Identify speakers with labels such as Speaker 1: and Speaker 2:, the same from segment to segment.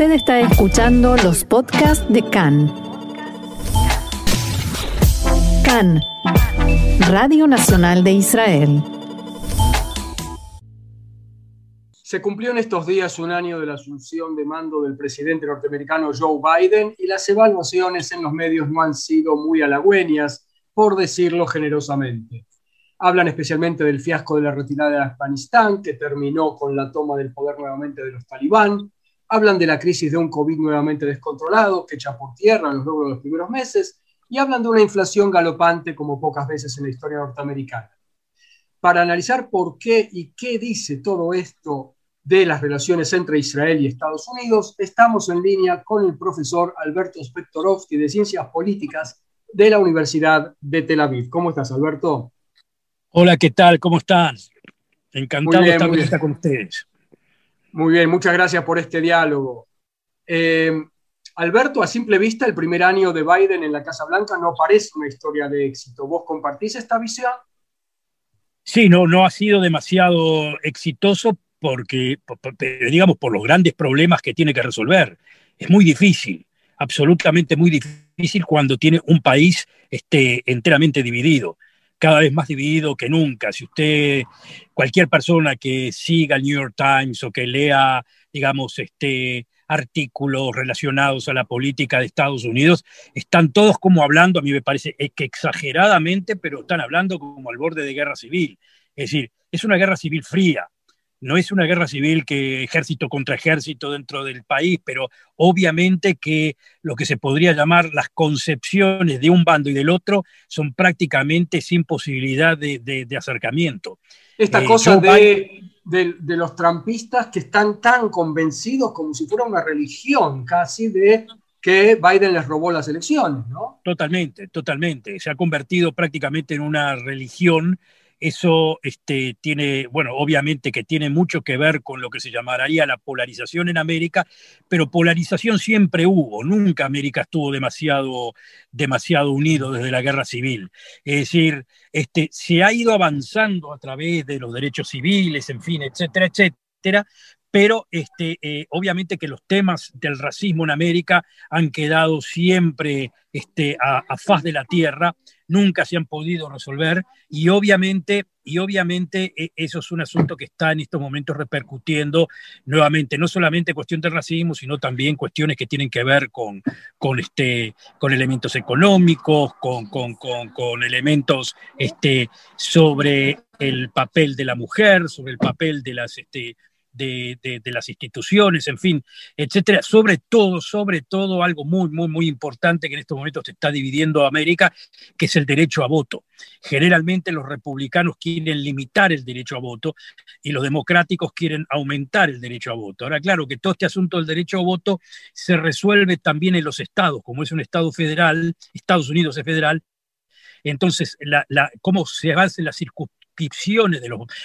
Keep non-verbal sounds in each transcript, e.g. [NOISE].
Speaker 1: Usted está escuchando los podcasts de CAN. CAN, Radio Nacional de Israel.
Speaker 2: Se cumplió en estos días un año de la asunción de mando del presidente norteamericano Joe Biden y las evaluaciones en los medios no han sido muy halagüeñas, por decirlo generosamente. Hablan especialmente del fiasco de la retirada de Afganistán, que terminó con la toma del poder nuevamente de los talibán. Hablan de la crisis de un COVID nuevamente descontrolado, que echa por tierra los logros de los primeros meses. Y hablan de una inflación galopante como pocas veces en la historia norteamericana. Para analizar por qué y qué dice todo esto de las relaciones entre Israel y Estados Unidos, estamos en línea con el profesor Alberto Spektorovsky de Ciencias Políticas de la Universidad de Tel Aviv. ¿Cómo estás, Alberto?
Speaker 3: Hola, ¿qué tal? ¿Cómo están? Encantado de estar con ustedes.
Speaker 2: Muy bien, muchas gracias por este diálogo. Eh, Alberto, a simple vista, el primer año de Biden en la Casa Blanca no parece una historia de éxito. ¿Vos compartís esta visión?
Speaker 3: Sí, no, no ha sido demasiado exitoso porque, digamos, por los grandes problemas que tiene que resolver. Es muy difícil, absolutamente muy difícil cuando tiene un país este, enteramente dividido cada vez más dividido que nunca. Si usted, cualquier persona que siga el New York Times o que lea, digamos, este, artículos relacionados a la política de Estados Unidos, están todos como hablando, a mí me parece que exageradamente, pero están hablando como al borde de guerra civil. Es decir, es una guerra civil fría, no es una guerra civil que ejército contra ejército dentro del país, pero obviamente que lo que se podría llamar las concepciones de un bando y del otro son prácticamente sin posibilidad de, acercamiento.
Speaker 2: Esta eh, cosa de, de, los trampistas que están tan convencidos como si fuera una religión casi de que Biden les robó las elecciones, ¿no?
Speaker 3: Totalmente, totalmente. Se ha convertido prácticamente en una religión eso este, tiene, bueno, obviamente que tiene mucho que ver con lo que se llamaría la polarización en América, pero polarización siempre hubo, nunca América estuvo demasiado, demasiado unido desde la guerra civil. Es decir, este, se ha ido avanzando a través de los derechos civiles, en fin, etcétera, etcétera, pero este, eh, obviamente que los temas del racismo en América han quedado siempre este, a, faz de la tierra, nunca se han podido resolver y obviamente, y obviamente eh, eso es un asunto que está en estos momentos repercutiendo nuevamente, no solamente cuestión del racismo, sino también cuestiones que tienen que ver con, con, este, con elementos económicos, con, con, con elementos este, sobre el papel de la mujer, sobre el papel de las, este, de, las instituciones, en fin, etcétera. Sobre todo, sobre todo, algo muy, muy, muy importante que en estos momentos se está dividiendo América, que es el derecho a voto. Generalmente los republicanos quieren limitar el derecho a voto y los democráticos quieren aumentar el derecho a voto. Ahora, claro que todo este asunto del derecho a voto se resuelve también en los estados, como es un estado federal, Estados Unidos es federal, entonces, la, cómo se hace la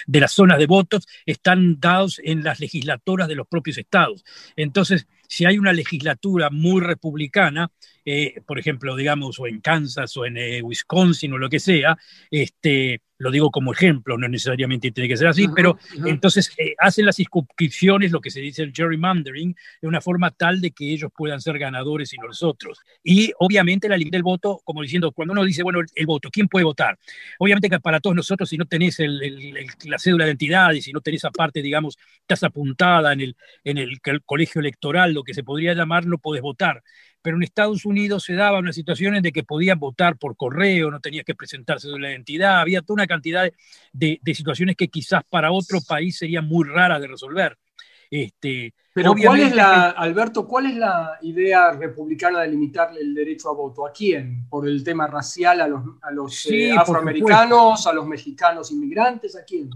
Speaker 3: de las zonas de votos están dados en las legislaturas de los propios estados. Entonces, si hay una legislatura muy republicana, eh, por ejemplo, digamos, o en Kansas o en eh, Wisconsin o lo que sea, este, lo digo como ejemplo, no necesariamente tiene que ser así, pero entonces eh, hacen las inscripciones, lo que se dice el gerrymandering, de una forma tal de que ellos puedan ser ganadores y no nosotros. Y obviamente la ley del voto, como diciendo, cuando uno dice, bueno, el, voto, ¿quién puede votar? Obviamente que para todos nosotros, si no tenés la cédula de identidad y si no tenés aparte, digamos, estás apuntada en el, en el colegio electoral, lo que se podría llamar, no podés votar pero en Estados Unidos se daba una situación en de que podían votar por correo, no tenías que presentarse de la identidad, había toda una cantidad de, situaciones que quizás para otro país serían muy raras de resolver. Este,
Speaker 2: pero ¿cuál es la, Alberto, cuál es la idea republicana de limitarle el derecho a voto? ¿A quién? ¿Por el tema racial a los, eh, afroamericanos, a los mexicanos inmigrantes? ¿A quién?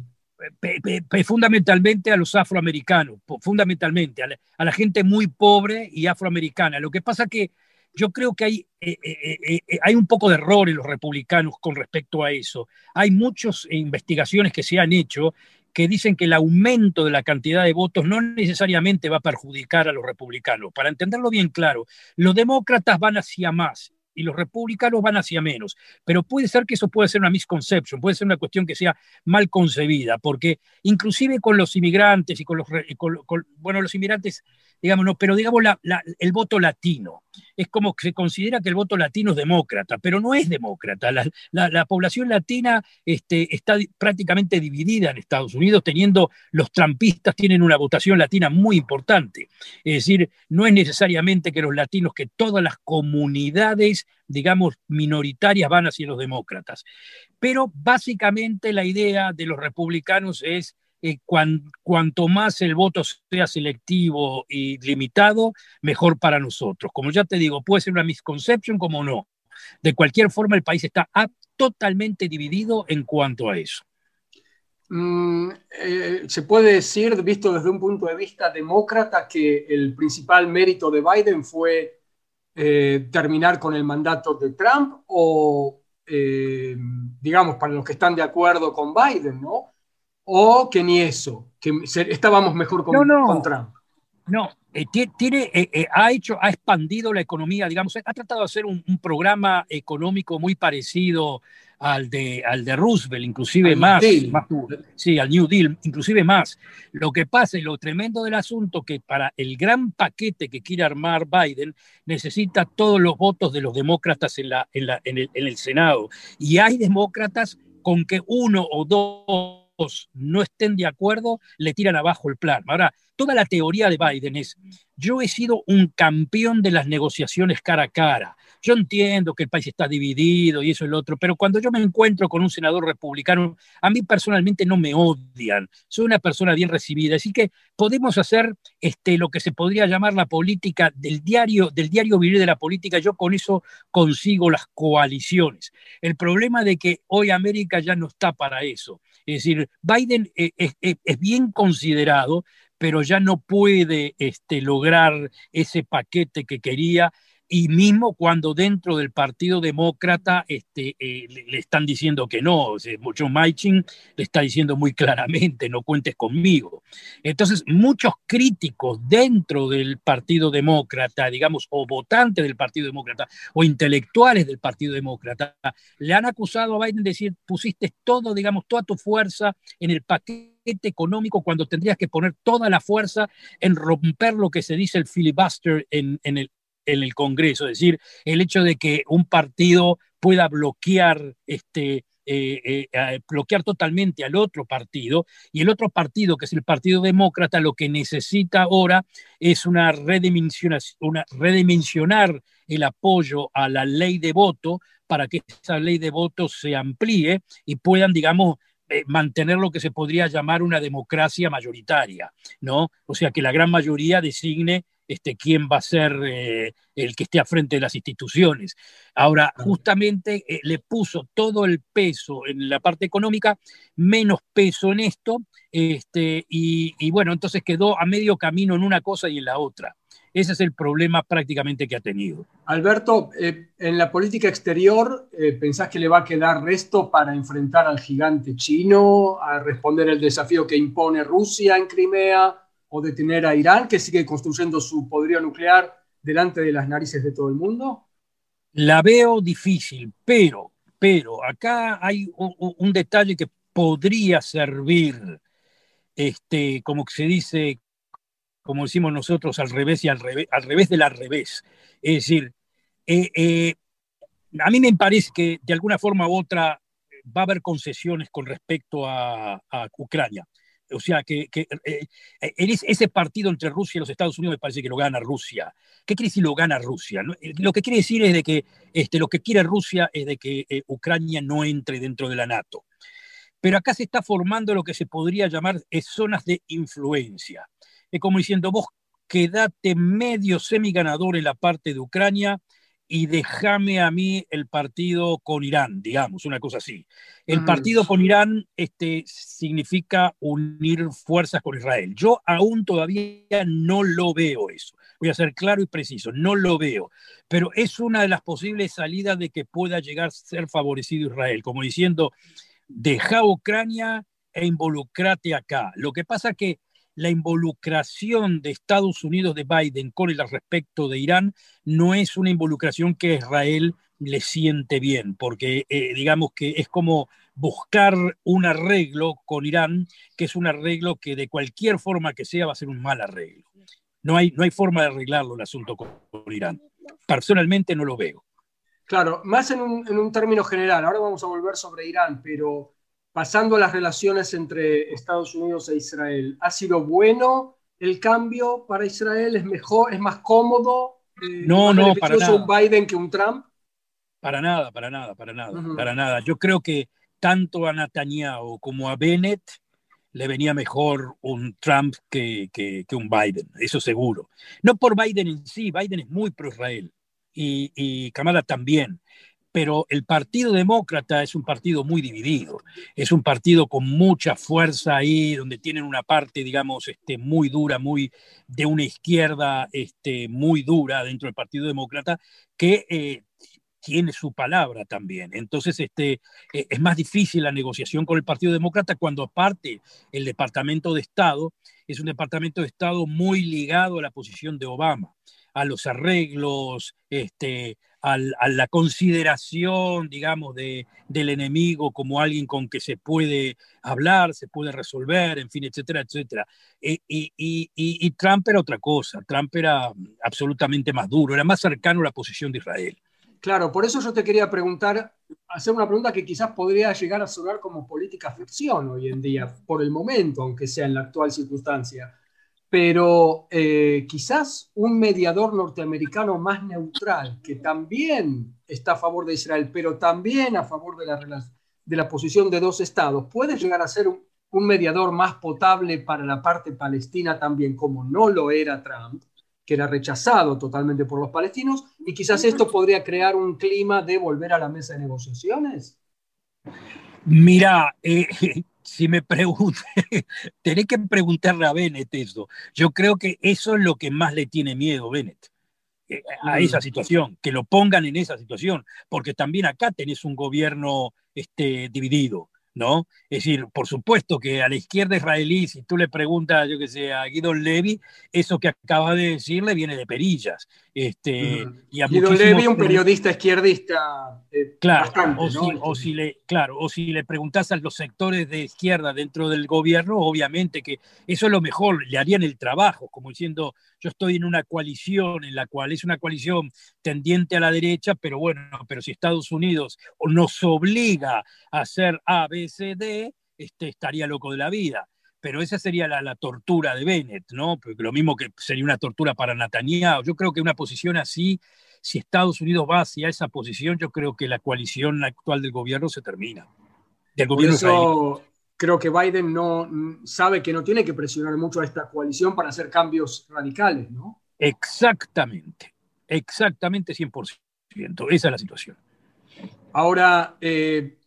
Speaker 3: Fundamentalmente a los afroamericanos, fundamentalmente a la, gente muy pobre y afroamericana. Lo que pasa que yo creo que hay, eh, eh, eh, hay un poco de error en los republicanos con respecto a eso. Hay muchas investigaciones que se han hecho que dicen que el aumento de la cantidad de votos no necesariamente va a perjudicar a los republicanos. Para entenderlo bien claro, los demócratas van hacia más y los republicanos van hacia menos. Pero puede ser que eso pueda ser una misconception, puede ser una cuestión que sea mal concebida, porque inclusive con los inmigrantes y con los, bueno, los inmigrantes digamos, pero digamos el voto latino. Es como que se considera que el voto latino es demócrata, pero no es demócrata. La, población latina este, está prácticamente dividida en Estados Unidos, teniendo los trampistas tienen una votación latina muy importante. Es decir, no es necesariamente que los latinos, que todas las comunidades, digamos, minoritarias van hacia los demócratas. Pero básicamente la idea de los republicanos es eh, cuanto más el voto sea selectivo y limitado, mejor para nosotros. Como ya te digo, puede ser una misconcepción como no. De cualquier forma, el país está totalmente dividido en cuanto a eso.
Speaker 2: Mm, eh, se puede decir, visto desde un punto de vista demócrata, que el principal mérito de Biden fue eh, terminar con el mandato de Trump o, digamos, para los que están de acuerdo con Biden, ¿no? O que ni eso, que estábamos mejor con, Trump.
Speaker 3: No, eh, tiene, eh, eh, ha hecho, ha expandido la economía, digamos, ha tratado de hacer un, programa económico muy parecido al de, al de Roosevelt, inclusive más, más, sí, al New Deal, inclusive más. Lo que pasa y lo tremendo del asunto que para el gran paquete que quiere armar Biden necesita todos los votos de los demócratas en, la, en, la, en, el, en el Senado. Y hay demócratas con que uno o dos no estén de acuerdo, le tiran abajo el plan. Ahora, toda la teoría de Biden es, yo he sido un campeón de las negociaciones cara a cara. Yo entiendo que el país está dividido y eso y lo otro, pero cuando yo me encuentro con un senador republicano, a mí personalmente no me odian. Soy una persona bien recibida, así que podemos hacer este, lo que se podría llamar la política del diario, del diario vivir de la política. Yo con eso consigo las coaliciones. El problema de que hoy América ya no está para eso. Es decir, Biden eh, es, bien considerado, pero ya no puede este, lograr ese paquete que quería y mismo cuando dentro del Partido Demócrata este, eh, le, están diciendo que no, mucho Maichin le está diciendo muy claramente, no cuentes conmigo. Entonces, muchos críticos dentro del Partido Demócrata, digamos, o votantes del Partido Demócrata, o intelectuales del Partido Demócrata, le han acusado a Biden de decir, pusiste todo, digamos, toda tu fuerza en el paquete económico cuando tendrías que poner toda la fuerza en romper lo que se dice el filibuster en, el, en el Congreso, es decir, el hecho de que un partido pueda bloquear este, eh, eh, bloquear totalmente al otro partido y el otro partido, que es el Partido Demócrata, lo que necesita ahora es una, una redimensionar el apoyo a la ley de voto para que esa ley de voto se amplíe y puedan, digamos, eh, mantener lo que se podría llamar una democracia mayoritaria, ¿no? O sea, que la gran mayoría designe este, quién va a ser eh, el que esté a frente de las instituciones. Ahora, justamente eh, le puso todo el peso en la parte económica, menos peso en esto, este, y, bueno, entonces quedó a medio camino en una cosa y en la otra. Ese es el problema prácticamente que ha tenido.
Speaker 2: Alberto, eh, en la política exterior, ¿pensás que le va a quedar resto para enfrentar al gigante chino, a responder el desafío que impone Rusia en Crimea? O detener a Irán, que sigue construyendo su poderío nuclear delante de las narices de todo el mundo?
Speaker 3: La veo difícil, pero, pero acá hay un, detalle que podría servir, este, como se dice, como decimos nosotros, al revés y al revés, al revés del al revés. Es decir, eh, eh, a mí me parece que de alguna forma u otra va a haber concesiones con respecto a Ucrania. O sea, que, eh, eh, ese partido entre Rusia y los Estados Unidos me parece que lo gana Rusia. ¿Qué quiere decir lo gana Rusia? Eh, lo que quiere decir es de que este, lo que quiere Rusia es de que Ucrania no entre dentro de la NATO. Pero acá se está formando lo que se podría llamar zonas de influencia. Es como diciendo, vos quedate medio semi ganador en la parte de Ucrania y déjame a mí el partido con Irán, digamos, una cosa así. El partido con Irán este, significa unir fuerzas con Israel. Yo aún todavía no lo veo eso. Voy a ser claro y preciso, no lo veo. Pero es una de las posibles salidas de que pueda llegar a ser favorecido Israel, como diciendo, deja Ucrania e involucrate acá. Lo que pasa que la involucración de Estados Unidos de Biden con el respecto de Irán no es una involucración que Israel le siente bien, porque eh, digamos que es como buscar un arreglo con Irán, que es un arreglo que de cualquier forma que sea va a ser un mal arreglo. No hay, no hay forma de arreglarlo el asunto con, Irán. Personalmente no lo veo.
Speaker 2: Claro, más en un, en un término general. Ahora vamos a volver sobre Irán, pero pasando a las relaciones entre Estados Unidos e Israel, ¿ha sido bueno el cambio para Israel? ¿Es mejor, es más cómodo?
Speaker 3: Eh, no, no, para nada.
Speaker 2: un Biden que un Trump?
Speaker 3: Para nada, para nada, para nada, para nada. Yo creo que tanto a Netanyahu como a Bennett le venía mejor un Trump que, que, un Biden, eso seguro. No por Biden en sí, Biden es muy pro-Israel y, y Kamala también, pero el Partido Demócrata es un partido muy dividido, es un partido con mucha fuerza ahí, donde tienen una parte, digamos, este, muy dura, muy de una izquierda este, muy dura dentro del Partido Demócrata, que eh, tiene su palabra también. Entonces, este, eh, es más difícil la negociación con el Partido Demócrata cuando aparte el Departamento de Estado es un Departamento de Estado muy ligado a la posición de Obama, a los arreglos, este, a la consideración, digamos, de, del enemigo como alguien con que se puede hablar, se puede resolver, en fin, etcétera, etcétera. Eh, y, y, y Trump era otra cosa, Trump era absolutamente más duro, era más cercano a la posición de Israel.
Speaker 2: Claro, por eso yo te quería preguntar, hacer una pregunta que quizás podría llegar a sonar como política ficción hoy en día, por el momento, aunque sea en la actual circunstancia. Pero eh, quizás un mediador norteamericano más neutral, que también está a favor de Israel, pero también a favor de la, de la posición de dos estados, puede llegar a ser un, mediador más potable para la parte palestina también, como no lo era Trump que era rechazado totalmente por los palestinos, y quizás esto podría crear un clima de volver a la mesa de negociaciones.
Speaker 3: Mira, eh, si me pregunte, [LAUGHS] tenés que preguntarle a Bennett eso. Yo creo que eso es lo que más le tiene miedo Bennett eh, a mm. esa situación, que lo pongan en esa situación, porque también acá tenés un gobierno este, dividido. ¿no? Es decir, por supuesto que a la izquierda israelí, si tú le preguntas, yo que sé, a Guido Levy, eso que acaba de decirle viene de perillas. Este,
Speaker 2: y Guido Levy, un periodista izquierdista.
Speaker 3: Eh, claro, o, si, le, claro, o si le preguntas a los sectores de izquierda dentro del gobierno, obviamente que eso es lo mejor, le harían el trabajo, como diciendo, yo estoy en una coalición en la cual es una coalición tendiente a la derecha, pero bueno, pero si Estados Unidos nos obliga a hacer A, B, C, D, este, estaría loco de la vida. Pero esa sería la, tortura de Bennett, ¿no? lo mismo que sería una tortura para Netanyahu. Yo creo que una posición así, si Estados Unidos va hacia esa posición, yo creo que la coalición actual del gobierno se termina.
Speaker 2: Del gobierno Por creo que Biden no sabe que no tiene que presionar mucho a esta coalición para hacer cambios radicales, ¿no?
Speaker 3: Exactamente, exactamente 100%. Esa es la situación.
Speaker 2: Ahora, eh,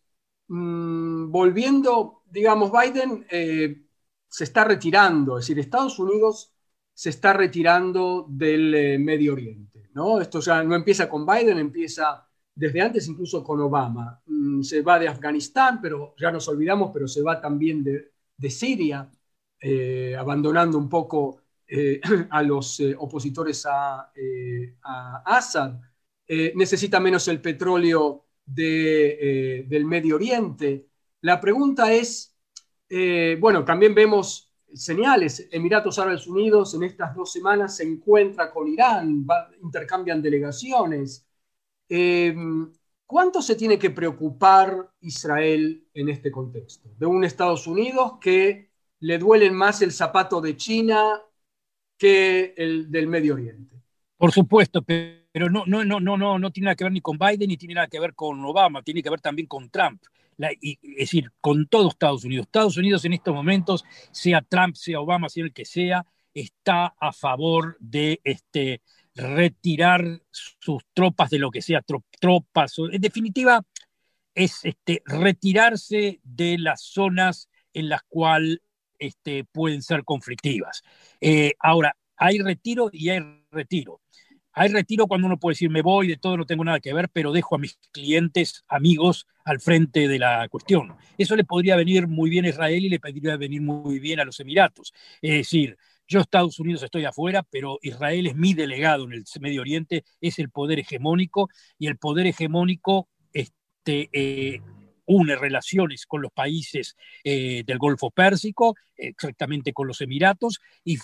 Speaker 2: mm, volviendo, digamos, Biden eh, se está retirando, es decir, Estados Unidos se está retirando del eh, Medio Oriente, ¿no? Esto ya no empieza con Biden, empieza desde antes incluso con Obama. Mm, se va de Afganistán, pero ya nos olvidamos, pero se va también de, Siria, eh, abandonando un poco eh, [CLEARS THROAT] a los opositores a, Assad. necesita menos el petróleo del Medio Oriente. La pregunta es, bueno, también vemos señales. Emiratos Árabes Unidos en estas dos semanas se encuentra con Irán, intercambian delegaciones. Em, ¿Cuánto se tiene que preocupar Israel en este contexto? De un Estados Unidos que le duelen más el zapato de China que el del Medio Oriente.
Speaker 3: Por supuesto, pero no, no, no, no, no, no tiene nada que ver ni con Biden ni tiene nada que ver con Obama, tiene que ver también con Trump. Es decir, con todo Estados Unidos. Estados Unidos en estos momentos, sea Trump, sea Obama, sea el que sea, está a favor de este, retirar sus tropas de lo que sea, tropas, en definitiva, es este, retirarse de las zonas en las cuales este, pueden ser conflictivas. Eh, ahora, hay retiro y hay retiro. Hay retiro cuando uno puede decir me voy, de todo no tengo nada que ver, pero dejo a mis clientes, amigos, al frente de la cuestión. Eso le podría venir muy bien a Israel y le podría venir muy bien a los Emiratos. Es decir, yo Estados Unidos estoy afuera, pero Israel es mi delegado en el Medio Oriente, es el poder hegemónico y el poder hegemónico este, eh, une relaciones con los países eh, del Golfo Pérsico, exactamente con los Emiratos, y,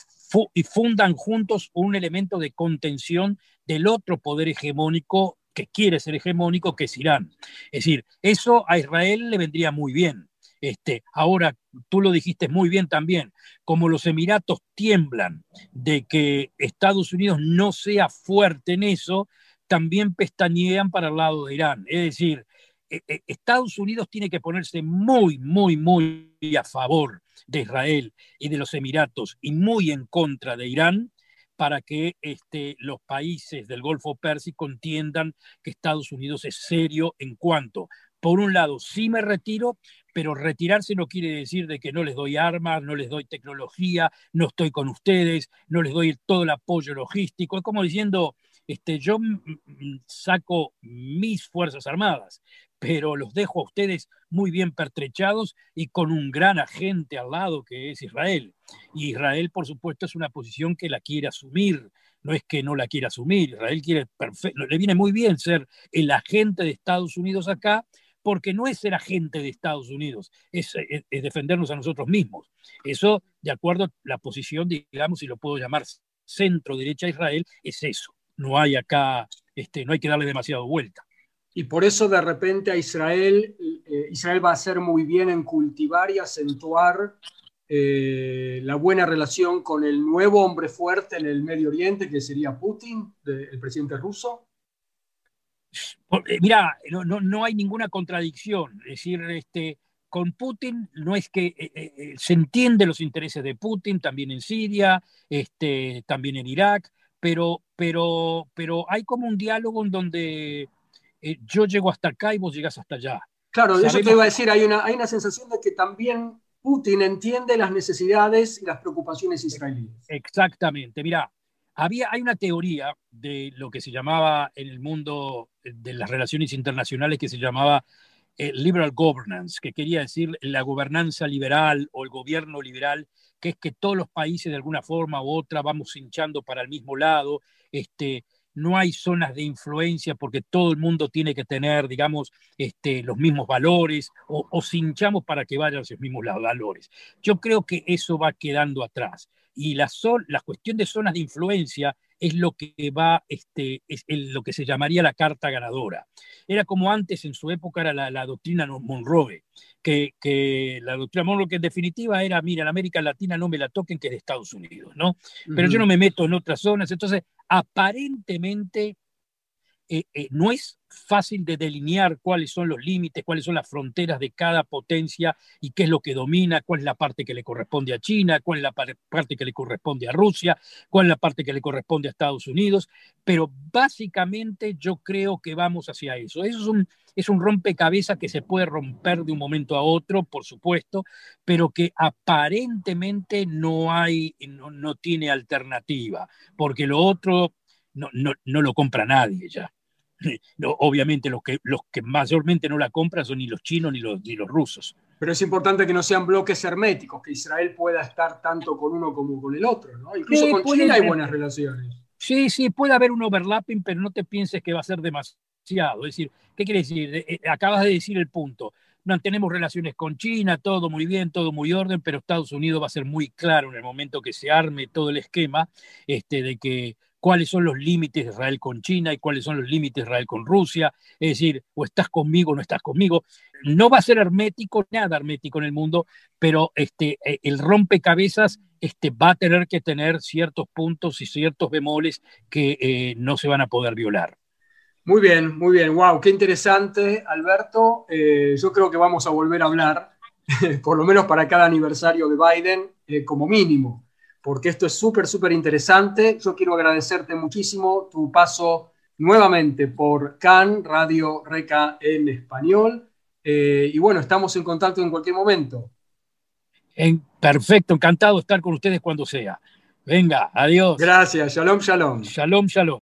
Speaker 3: y fundan juntos un elemento de contención del otro poder hegemónico que quiere ser hegemónico, que es Irán. Es decir, eso a Israel le vendría muy bien. Este, ahora, tú lo dijiste muy bien también, como los Emiratos tiemblan de que Estados Unidos no sea fuerte en eso, también pestañean para el lado de Irán. Es decir, Estados Unidos tiene que ponerse muy, muy, muy a favor de Israel y de los Emiratos y muy en contra de Irán para que este, los países del Golfo Pérsico entiendan que Estados Unidos es serio en cuanto, por un lado, sí me retiro, pero retirarse no quiere decir de que no les doy armas, no les doy tecnología, no estoy con ustedes, no les doy todo el apoyo logístico. Es como diciendo, este, yo saco mis Fuerzas Armadas, pero los dejo a ustedes muy bien pertrechados y con un gran agente al lado que es Israel. Y Israel, por supuesto, es una posición que la quiere asumir, no es que no la quiera asumir, Israel quiere perfecto, le viene muy bien ser el agente de Estados Unidos acá, porque no es ser agente de Estados Unidos, es, defendernos a nosotros mismos. Eso, de acuerdo a la posición, digamos, si lo puedo llamar centro-derecha Israel, es eso. No hay acá, este, no hay que darle demasiado vuelta.
Speaker 2: Y por eso de repente a Israel, eh, Israel va a hacer muy bien en cultivar y acentuar eh, la buena relación con el nuevo hombre fuerte en el Medio Oriente, que sería Putin, el presidente ruso.
Speaker 3: Eh, mira, no, no, no, hay ninguna contradicción. Es decir, este, con Putin no es que se entiende los intereses de Putin también en Siria, este, también en Irak, pero, pero, pero hay como un diálogo en donde eh, yo llego hasta acá y vos llegas hasta allá.
Speaker 2: Claro, eso te iba a decir, hay una, hay una sensación de que también Putin entiende las necesidades y las preocupaciones israelíes.
Speaker 3: Exactamente, mira, había, hay una teoría de lo que se llamaba en el mundo de las relaciones internacionales que se llamaba eh, liberal governance, que quería decir la gobernanza liberal o el gobierno liberal, que es que todos los países de alguna forma u otra vamos hinchando para el mismo lado, este, no hay zonas de influencia porque todo el mundo tiene que tener, digamos, este, los mismos valores o, o hinchamos para que vayan los mismos valores. Yo creo que eso va quedando atrás. Y la, la cuestión de zonas de influencia es lo que va, este, es lo que se llamaría la carta ganadora. Era como antes, en su época, era la, doctrina Monroe, que, que, la doctrina Monroe, que en definitiva era, mira, en América Latina no me la toquen, que es de Estados Unidos, ¿no? Pero yo no me meto en otras zonas, entonces aparentemente eh, eh, no es fácil de delinear cuáles son los límites, cuáles son las fronteras de cada potencia y qué es lo que domina, cuál es la parte que le corresponde a China, cuál es la parte que le corresponde a Rusia, cuál es la parte que le corresponde a Estados Unidos, pero básicamente yo creo que vamos hacia eso. Eso es un, es un rompecabezas que se puede romper de un momento a otro, por supuesto, pero que aparentemente no hay, no, no tiene alternativa, porque lo otro no, no, no lo compra nadie ya. Obviamente los que, los que mayormente no la compran son ni los chinos ni los, ni los rusos.
Speaker 2: Pero es importante que no sean bloques herméticos, que Israel pueda estar tanto con uno como con el otro, ¿no? Incluso con China hay buenas relaciones.
Speaker 3: Sí, sí, puede haber un overlapping, pero no te pienses que va a ser demasiado. Es decir, ¿qué quiere decir? Eh, eh, acabas de decir el punto. Mantenemos relaciones con China, todo muy bien, todo muy orden, pero Estados Unidos va a ser muy claro en el momento que se arme todo el esquema este, de que cuáles son los límites de Israel con China y cuáles son los límites de Israel con Rusia. Es decir, o estás conmigo o no estás conmigo. No va a ser hermético, nada hermético en el mundo, pero este, eh, el rompecabezas este, va a tener que tener ciertos puntos y ciertos bemoles que eh, no se van a poder violar.
Speaker 2: Muy bien, muy bien. Wow, qué interesante, Alberto. Eh, yo creo que vamos a volver a hablar, [LAUGHS] por lo menos para cada aniversario de Biden, como mínimo porque esto es súper, súper interesante. Yo quiero agradecerte muchísimo tu paso nuevamente por CAN, Radio Reca en español. Eh, y bueno, estamos en contacto en cualquier momento.
Speaker 3: En, perfecto, encantado de estar con ustedes cuando sea. Venga, adiós.
Speaker 2: Gracias, shalom, shalom.
Speaker 3: Shalom, shalom.